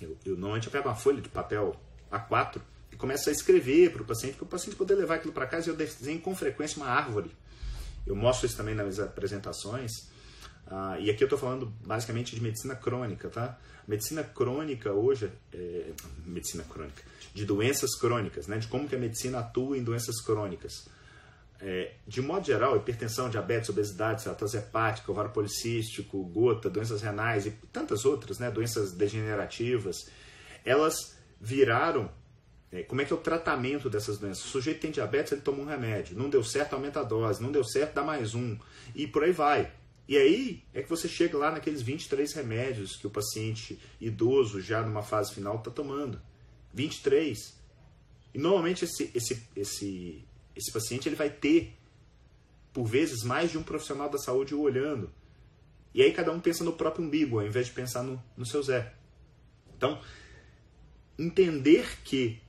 Eu, eu normalmente eu pego uma folha de papel A4 e começo a escrever para o paciente, para o paciente poder levar aquilo para casa. E eu desenho com frequência uma árvore. Eu mostro isso também nas apresentações. Ah, e aqui eu estou falando basicamente de medicina crônica, tá? Medicina crônica hoje, é, medicina crônica, de doenças crônicas, né? De como que a medicina atua em doenças crônicas. É, de modo geral, hipertensão, diabetes, obesidade, ceratose hepática, ovário policístico, gota, doenças renais e tantas outras, né? Doenças degenerativas, elas viraram é, como é que é o tratamento dessas doenças? O sujeito tem diabetes, ele toma um remédio. Não deu certo, aumenta a dose. Não deu certo, dá mais um. E por aí vai. E aí é que você chega lá naqueles 23 remédios que o paciente idoso, já numa fase final, está tomando. 23. E normalmente esse, esse, esse, esse paciente ele vai ter, por vezes, mais de um profissional da saúde o olhando. E aí cada um pensa no próprio umbigo, ao invés de pensar no, no seu Zé. Então, entender que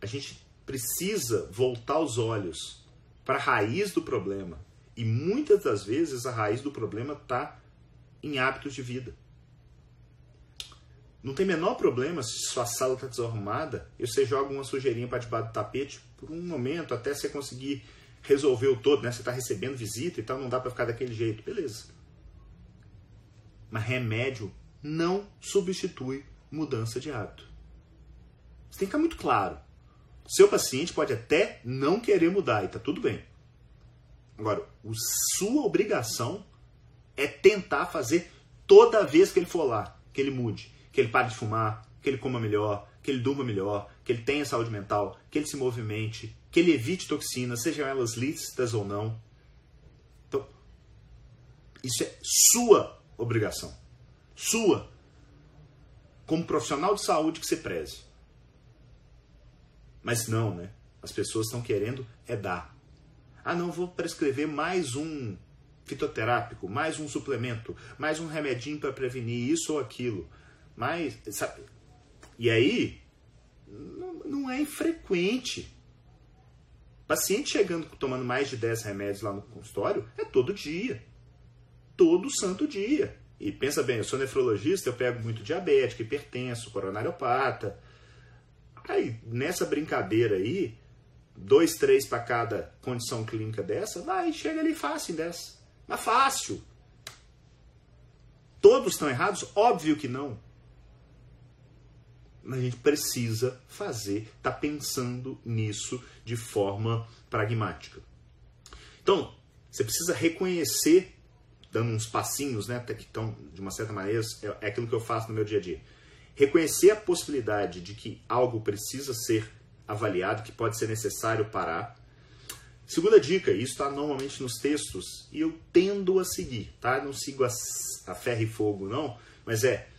a gente precisa voltar os olhos para a raiz do problema e muitas das vezes a raiz do problema está em hábitos de vida. Não tem menor problema se sua sala está desarrumada e você joga uma sujeirinha para debaixo do tapete por um momento até você conseguir resolver o todo, né? Você está recebendo visita e tal, não dá para ficar daquele jeito. Beleza. Mas remédio não substitui mudança de hábito. Isso tem que ficar muito claro. Seu paciente pode até não querer mudar e tá tudo bem. Agora, sua obrigação é tentar fazer toda vez que ele for lá, que ele mude, que ele pare de fumar, que ele coma melhor, que ele durma melhor, que ele tenha saúde mental, que ele se movimente, que ele evite toxinas, sejam elas lícitas ou não. Então, isso é sua obrigação. Sua. Como profissional de saúde que você preze. Mas não, né? As pessoas estão querendo é dar. Ah, não, vou prescrever mais um fitoterápico, mais um suplemento, mais um remedinho para prevenir isso ou aquilo. Mas, sabe? E aí, não, é infrequente. Paciente chegando tomando mais de 10 remédios lá no consultório é todo dia. Todo santo dia. E pensa bem, eu sou nefrologista, eu pego muito diabético, hipertenso, coronariopata. Aí, nessa brincadeira aí, dois, três para cada condição clínica dessa, vai, chega ali fácil dessa. Mas fácil. Todos estão errados? Óbvio que não. A gente precisa fazer, tá pensando nisso de forma pragmática. Então, você precisa reconhecer, dando uns passinhos, né, que estão, de uma certa maneira, é, é aquilo que eu faço no meu dia a dia. Reconhecer a possibilidade de que algo precisa ser avaliado, que pode ser necessário parar. Segunda dica, isso está normalmente nos textos e eu tendo a seguir, tá? Não sigo a, a ferro e fogo, não, mas é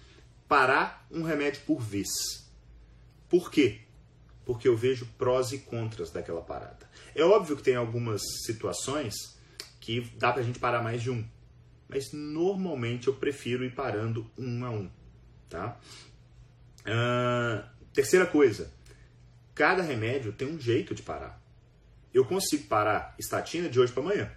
parar um remédio por vez. Por quê? Porque eu vejo prós e contras daquela parada. É óbvio que tem algumas situações que dá pra gente parar mais de um, mas normalmente eu prefiro ir parando um a um, tá? Uh, terceira coisa, Cada remédio tem um jeito de parar. Eu consigo parar estatina de hoje para amanhã.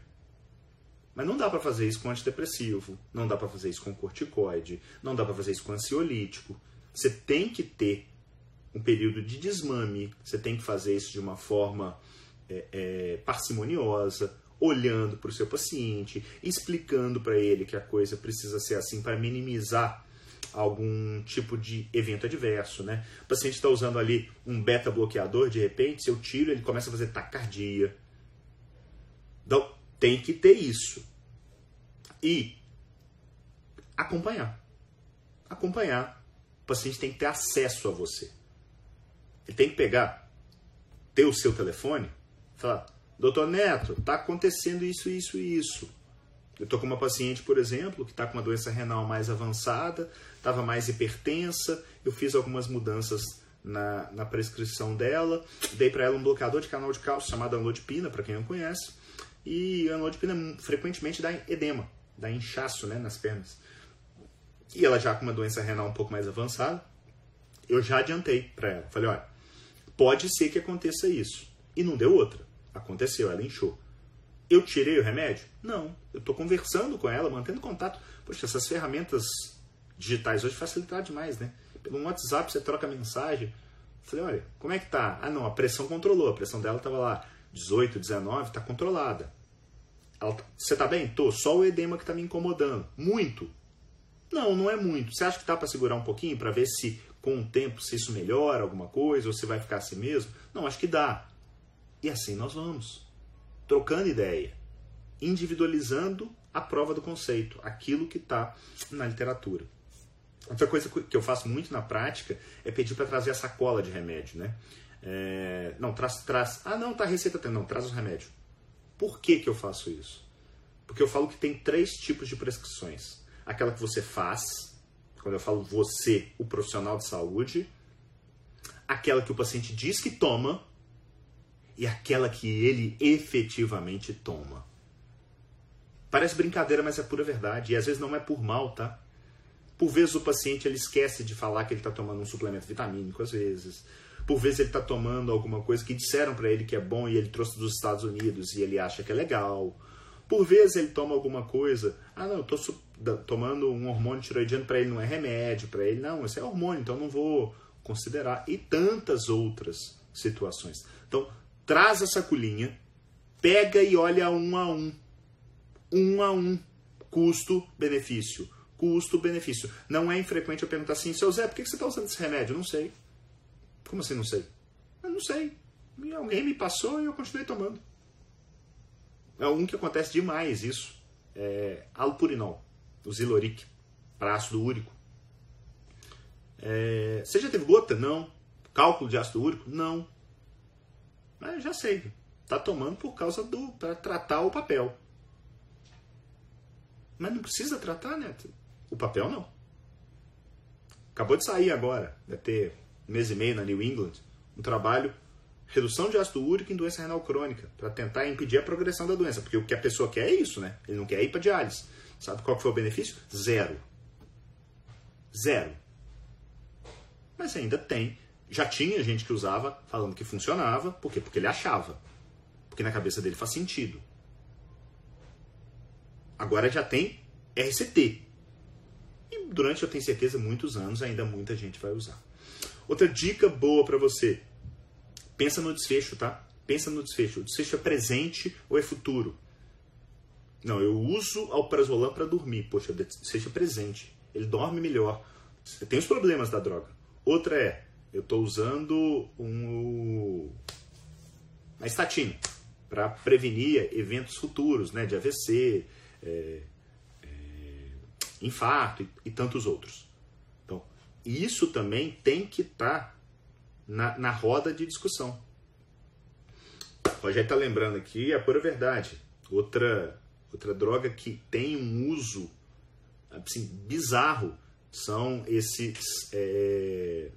Mas não dá para fazer isso com antidepressivo, não dá para fazer isso com corticoide, não dá para fazer isso com ansiolítico. Você tem que ter um período de desmame, você tem que fazer isso de uma forma é, é, parcimoniosa, olhando para o seu paciente, explicando para ele que a coisa precisa ser assim para minimizar algum tipo de evento adverso, né? O paciente está usando ali um beta bloqueador, de repente, se eu tiro, ele começa a fazer taquicardia. Então, tem que ter isso. E acompanhar. Acompanhar o paciente tem que ter acesso a você. Ele tem que pegar, ter o seu telefone, falar, doutor Neto, está acontecendo isso, isso e isso. Eu estou com uma paciente, por exemplo, que está com uma doença renal mais avançada, estava mais hipertensa, eu fiz algumas mudanças na, na prescrição dela, dei para ela um bloqueador de canal de cálcio chamado anlodipina, para quem não conhece, e a anlodipina frequentemente dá edema, dá inchaço né, nas pernas. E ela já com uma doença renal um pouco mais avançada, eu já adiantei para ela. Falei, olha, pode ser que aconteça isso. E não deu outra. Aconteceu, ela inchou. Eu tirei o remédio? Não. Eu estou conversando com ela, mantendo contato. Poxa, essas ferramentas digitais hoje facilitaram demais, né? Pelo WhatsApp você troca mensagem. Falei, olha, como é que tá? Ah, não, a pressão controlou. A pressão dela estava lá 18, 19, está controlada. Ela, tá, você tá bem? Tô. Só o edema que está me incomodando. Muito. Não, não é muito. Você acha que dá para segurar um pouquinho para ver se com o tempo se isso melhora alguma coisa ou se vai ficar assim mesmo? Não, acho que dá. E assim nós vamos. Trocando ideia. Individualizando a prova do conceito, aquilo que está na literatura. Outra coisa que eu faço muito na prática é pedir para trazer a sacola de remédio, né? É, não, traz, traz. Ah, não, tá a receita, não, traz os remédios. Por que, que eu faço isso? Porque eu falo que tem três tipos de prescrições aquela que você faz, quando eu falo você, o profissional de saúde, aquela que o paciente diz que toma e aquela que ele efetivamente toma. Parece brincadeira, mas é pura verdade. E às vezes não é por mal, tá? Por vezes o paciente ele esquece de falar que ele está tomando um suplemento vitamínico, às vezes. Por vezes ele está tomando alguma coisa que disseram para ele que é bom e ele trouxe dos Estados Unidos e ele acha que é legal. Por vezes ele toma alguma coisa. Ah, não, eu estou tomando um hormônio tiroidiano para ele não é remédio, para ele não, isso é hormônio, então não vou considerar. E tantas outras situações. Então, traz a sacolinha, pega e olha um a um. Um a um. Custo-benefício. Custo-benefício. Não é infrequente eu perguntar assim, seu Zé, por que você está usando esse remédio? Não sei. Como assim não sei? Eu não sei. Alguém me passou e eu continuei tomando. É um que acontece demais isso. É alpurinol o Ziloric, para ácido úrico. É, você já teve gota? Não. Cálculo de ácido úrico? Não. Mas já sei. Está tomando por causa do. para tratar o papel. Mas não precisa tratar, né? O papel não. Acabou de sair agora, deve ter mês e meio na New England, um trabalho redução de ácido úrico em doença renal crônica, para tentar impedir a progressão da doença, porque o que a pessoa quer é isso, né? Ele não quer ir para diálise. Sabe qual foi o benefício? Zero. Zero. Mas ainda tem. Já tinha gente que usava falando que funcionava. Por quê? Porque ele achava. Porque na cabeça dele faz sentido. Agora já tem RCT. E durante, eu tenho certeza, muitos anos ainda muita gente vai usar. Outra dica boa para você. Pensa no desfecho, tá? Pensa no desfecho. O desfecho é presente ou é futuro? Não, eu uso alprazolam para dormir. Poxa, seja presente. Ele dorme melhor. Tem os problemas da droga. Outra é, eu estou usando um, uma estatina para prevenir eventos futuros, né, de AVC, é, é, infarto e, e, tantos outros. Então, isso também tem que estar tá na, na roda de discussão. O Rogério está lembrando aqui a pura verdade. Outra Outra droga que tem um uso assim, bizarro são esses é,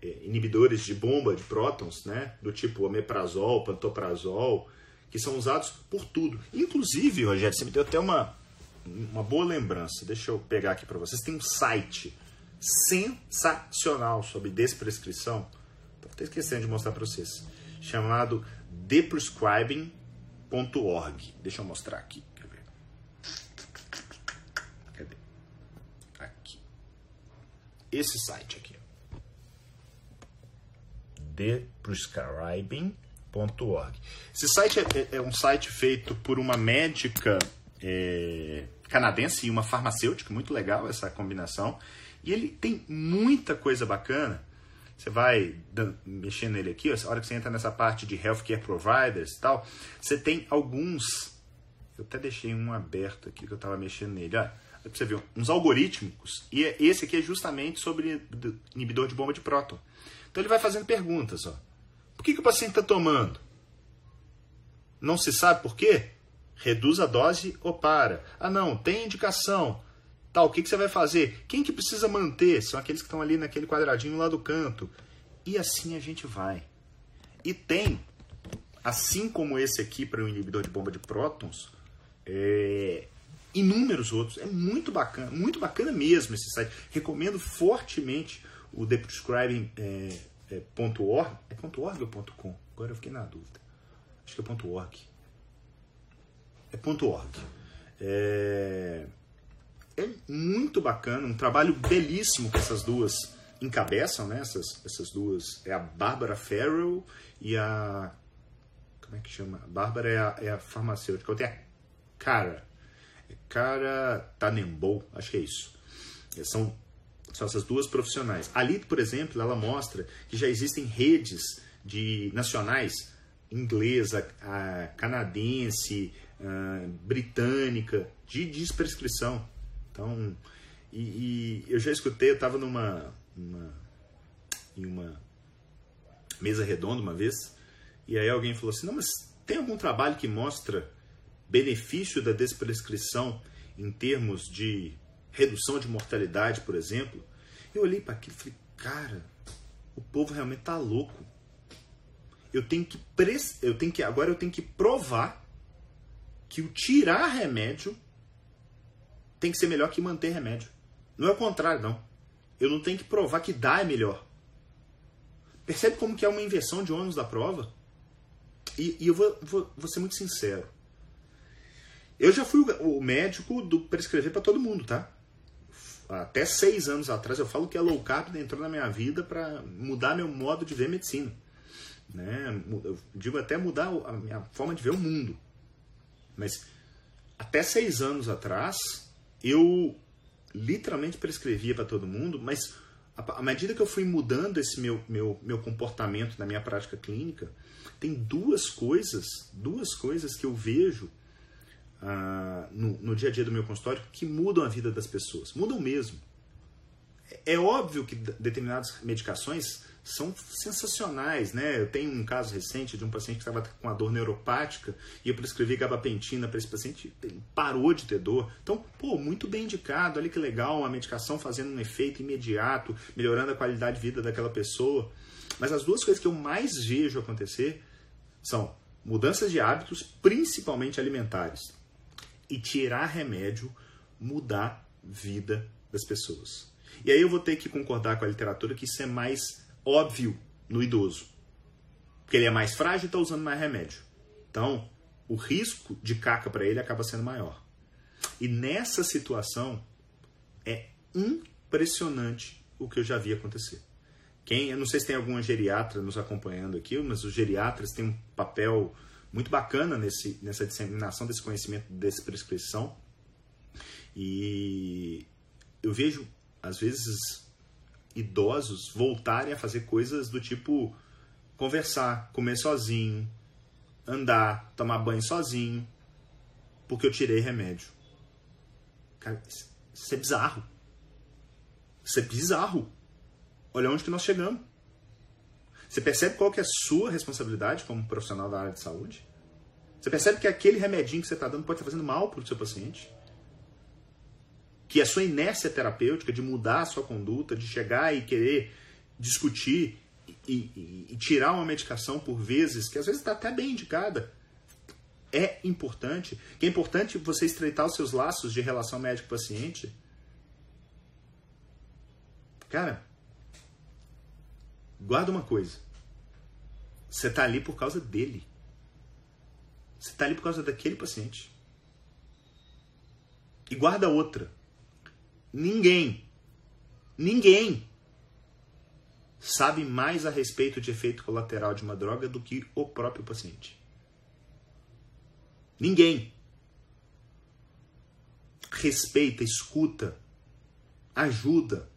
é, inibidores de bomba de prótons, né? do tipo omeprazol, pantoprazol, que são usados por tudo. Inclusive, Rogério, você me deu até uma, uma boa lembrança. Deixa eu pegar aqui para vocês. Tem um site sensacional sobre desprescrição. Estou até esquecendo de mostrar para vocês. Chamado theprescribing.org. Deixa eu mostrar aqui. esse site aqui. theprescribing.org. Esse site é, é, é, um site feito por uma médica é, canadense e uma farmacêutica, muito legal essa combinação. E ele tem muita coisa bacana. Você vai mexendo nele aqui, ó, a hora que você entra nessa parte de healthcare providers e tal, você tem alguns. Eu até deixei um aberto aqui que eu estava mexendo nele. Olha, pra você ver, uns algorítmicos, e é, esse aqui é justamente sobre inibidor de bomba de próton. Então ele vai fazendo perguntas, ó. Por que, que o paciente está tomando? Não se sabe por quê? Reduz a dose ou para. Ah, não, tem indicação. Tal, o que, que você vai fazer? Quem que precisa manter? São aqueles que estão ali naquele quadradinho lá do canto. E assim a gente vai. E tem, assim como esse aqui para o inibidor de bomba de prótons, é, inúmeros outros. É muito bacana, muito bacana mesmo esse site. Recomendo fortemente o theprescribing.org. É, é, .org. é .org ou .com? Agora eu fiquei na dúvida. Acho que é .org. É .org. É, é muito bacana, um trabalho belíssimo que essas duas encabeçam, né? Essas, essas duas. É a Bárbara Farrell e a. Como é que chama? Bárbara é a, é a farmacêutica. Tem a Cara. É Cara Tanembo, acho que é isso. São, são essas duas profissionais. Ali, por exemplo, ela mostra que já existem redes de nacionais inglesa, canadense, britânica, de desprescrição. Então, e, e eu já escutei, eu estava numa, em uma mesa redonda uma vez, e aí alguém falou assim, não, mas tem algum trabalho que mostra benefício da desprescrição em termos de redução de mortalidade, por exemplo? Eu olhei para aquilo e falei, cara, o povo realmente tá louco eu tenho que pres... eu tenho que agora eu tenho que provar que o tirar remédio tem que ser melhor que manter remédio. Não é o contrário, não. Eu não tenho que provar que dar é melhor. Percebe como que é uma inversão de ônus da prova? E, e eu vou, vou, vou, ser muito sincero. Eu já fui o, o médico do prescrever para todo mundo, tá? Até seis anos atrás eu falo que a low carb entrou na minha vida para mudar meu modo de ver medicina né? Eu digo até mudar a minha forma de ver o mundo. Mas até seis anos atrás, eu literalmente prescrevia para todo mundo, mas à medida que eu fui mudando esse meu, meu, meu comportamento na minha prática clínica, tem duas coisas, duas coisas que eu vejo ah, no, no dia a dia do meu consultório que mudam a vida das pessoas. Mudam mesmo. É, é óbvio que determinadas medicações são sensacionais, né? Eu tenho um caso recente de um paciente que estava com uma dor neuropática e eu prescrevi gabapentina para esse paciente, ele parou de ter dor. Então, pô, muito bem indicado, olha que legal, uma medicação fazendo um efeito imediato, melhorando a qualidade de vida daquela pessoa. Mas as duas coisas que eu mais vejo acontecer são mudanças de hábitos, principalmente alimentares, e tirar remédio, mudar vida das pessoas. E aí eu vou ter que concordar com a literatura que isso é mais óbvio no idoso. Porque ele é mais frágil e está usando mais remédio. Então, o risco de caca para ele acaba sendo maior. E nessa situação, é impressionante o que eu já vi acontecer. Quem, eu não sei se tem alguma geriatra nos acompanhando aqui, mas os geriatras têm um papel muito bacana nesse, nessa disseminação desse conhecimento, dessa prescrição. E eu vejo, às vezes, idosos voltarem a fazer coisas do tipo conversar, comer sozinho, andar, tomar banho sozinho, porque eu tirei remédio. Cara, isso é bizarro. Isso é bizarro. Olha onde que nós chegamos. Você percebe qual que é a sua responsabilidade como profissional da área de saúde? Você percebe que aquele remedinho que você está dando pode estar fazendo mal para o seu paciente? Que a sua inércia terapêutica de mudar a sua conduta, de chegar e querer discutir e, e, e tirar uma medicação por vezes, que às vezes está até bem indicada, é importante. Que é importante você estreitar os seus laços de relação médico-paciente. Cara, guarda uma coisa. Você está ali por causa dele. Você está ali por causa daquele paciente. E guarda outra. Ninguém, ninguém sabe mais a respeito de efeito colateral de uma droga do que o próprio paciente. Ninguém. Respeita, escuta, ajuda.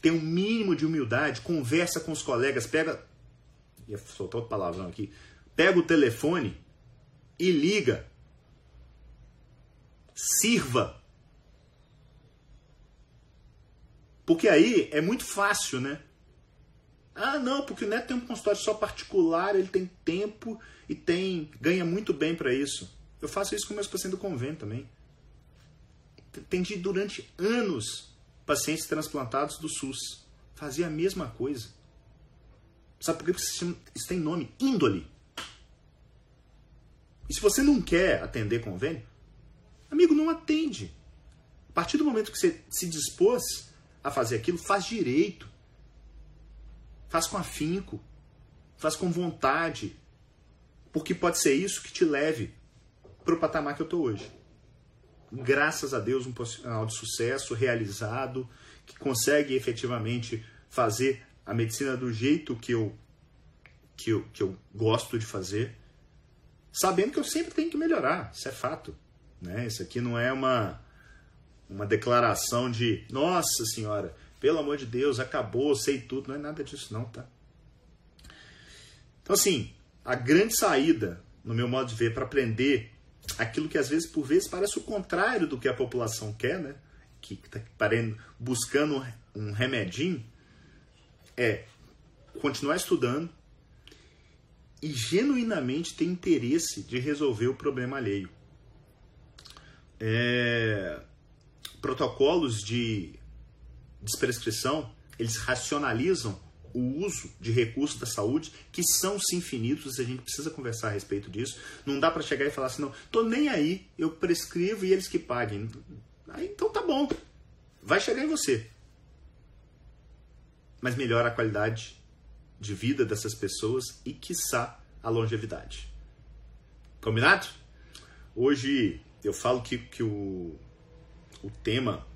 Tem um mínimo de humildade, conversa com os colegas, pega. Ia soltar outro palavrão aqui. Pega o telefone e liga Sirva. Porque aí é muito fácil, né? Ah, não, porque o Neto tem um consultório só particular, ele tem tempo e tem ganha muito bem para isso. Eu faço isso com meus pacientes do convênio também. Atendi durante anos pacientes transplantados do SUS. Fazia a mesma coisa. Sabe por que isso tem nome? Índole. E se você não quer atender convênio, amigo, não atende. A partir do momento que você se dispôs a fazer aquilo, faz direito. Faz com afinco. Faz com vontade. Porque pode ser isso que te leve para o patamar que eu estou hoje. Graças a Deus, um profissional de sucesso, realizado, que consegue efetivamente fazer a medicina do jeito que eu, que eu, que eu gosto de fazer sabendo que eu sempre tenho que melhorar, isso é fato. Né? Isso aqui não é uma, uma declaração de nossa senhora, pelo amor de Deus, acabou, sei tudo, não é nada disso não, tá? Então assim, a grande saída, no meu modo de ver, para aprender aquilo que às vezes por vezes parece o contrário do que a população quer, né? Que está buscando um remedinho, é continuar estudando, e genuinamente tem interesse de resolver o problema alheio. É, protocolos de desprescrição, eles racionalizam o uso de recursos da saúde, que são sim infinitos, a gente precisa conversar a respeito disso. Não dá para chegar e falar assim, não, tô nem aí, eu prescrevo e eles que paguem. Aí, então tá bom, vai chegar em você. Mas melhora a qualidade de vida dessas pessoas e, quiçá, a longevidade. Combinado? Hoje eu falo que, que o, o tema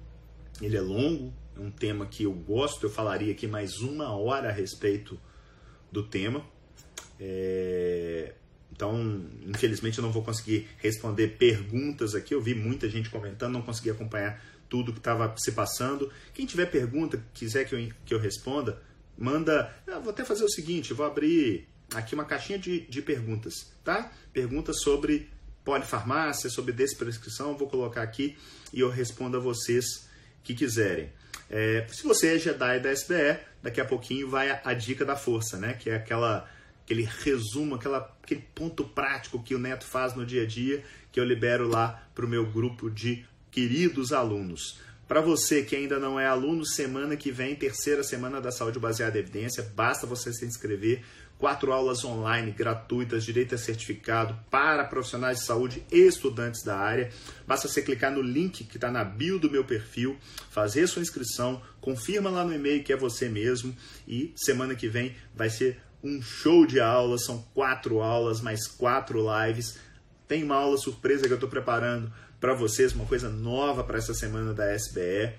ele é longo, é um tema que eu gosto, eu falaria aqui mais uma hora a respeito do tema. É, então, infelizmente, eu não vou conseguir responder perguntas aqui. Eu vi muita gente comentando, não consegui acompanhar tudo que estava se passando. Quem tiver pergunta, quiser que eu, que eu responda, manda. Eu vou até fazer o seguinte: vou abrir aqui uma caixinha de, de perguntas, tá? Perguntas sobre polifarmácia, sobre desprescrição, vou colocar aqui e eu respondo a vocês que quiserem. É, se você é Jedi da SBE, daqui a pouquinho vai a, a, dica da força, né? Que é aquela, aquele resumo, aquela, aquele ponto prático que o Neto faz no dia a dia, que eu libero lá para o meu grupo de queridos alunos. Para você que ainda não é aluno, semana que vem, terceira semana da saúde baseada em evidência, basta você se inscrever. Quatro aulas online gratuitas, direito a certificado para profissionais de saúde e estudantes da área. Basta você clicar no link que está na bio do meu perfil, fazer sua inscrição, confirma lá no e-mail que é você mesmo e semana que vem vai ser um show de aulas. São quatro aulas, mais quatro lives. Tem uma aula surpresa que eu estou preparando para vocês, uma coisa nova para essa semana da SBE.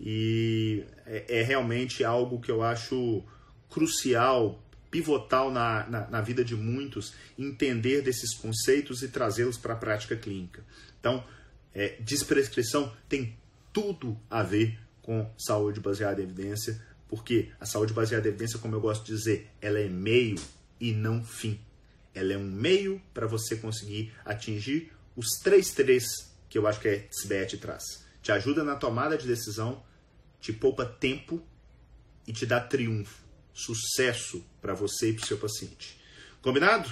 E é, é, realmente algo que eu acho crucial, pivotal na, na, na vida de muitos, entender desses conceitos e trazê-los para a prática clínica. Então, é, desprescrição tem tudo a ver com saúde baseada em evidência, porque a saúde baseada em evidência, como eu gosto de dizer, ela é meio e não fim. Ela é um meio para você conseguir atingir os três três que eu acho que a SBE te traz. Te ajuda na tomada de decisão, te poupa tempo e te dá triunfo, sucesso para você e para o seu paciente. Combinado?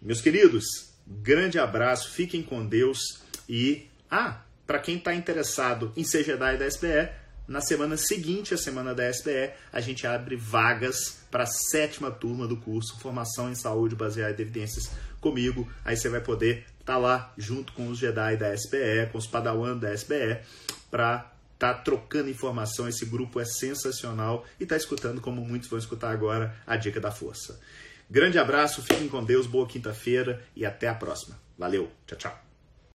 Meus queridos, grande abraço, fiquem com Deus e, ah, para quem está interessado em ser Jedi da SBE, na semana seguinte, a semana da SBE, a gente abre vagas para a sétima turma do curso Formação em Saúde Baseada em Evidências comigo. Aí você vai poder tá lá junto com os Jedi da SBE, com os Padawan da SBE, para tá trocando informação. Esse grupo é sensacional e tá escutando, como muitos vão escutar agora, a dica da força. Grande abraço, fiquem com Deus, boa quinta-feira e até a próxima. Valeu, tchau, tchau.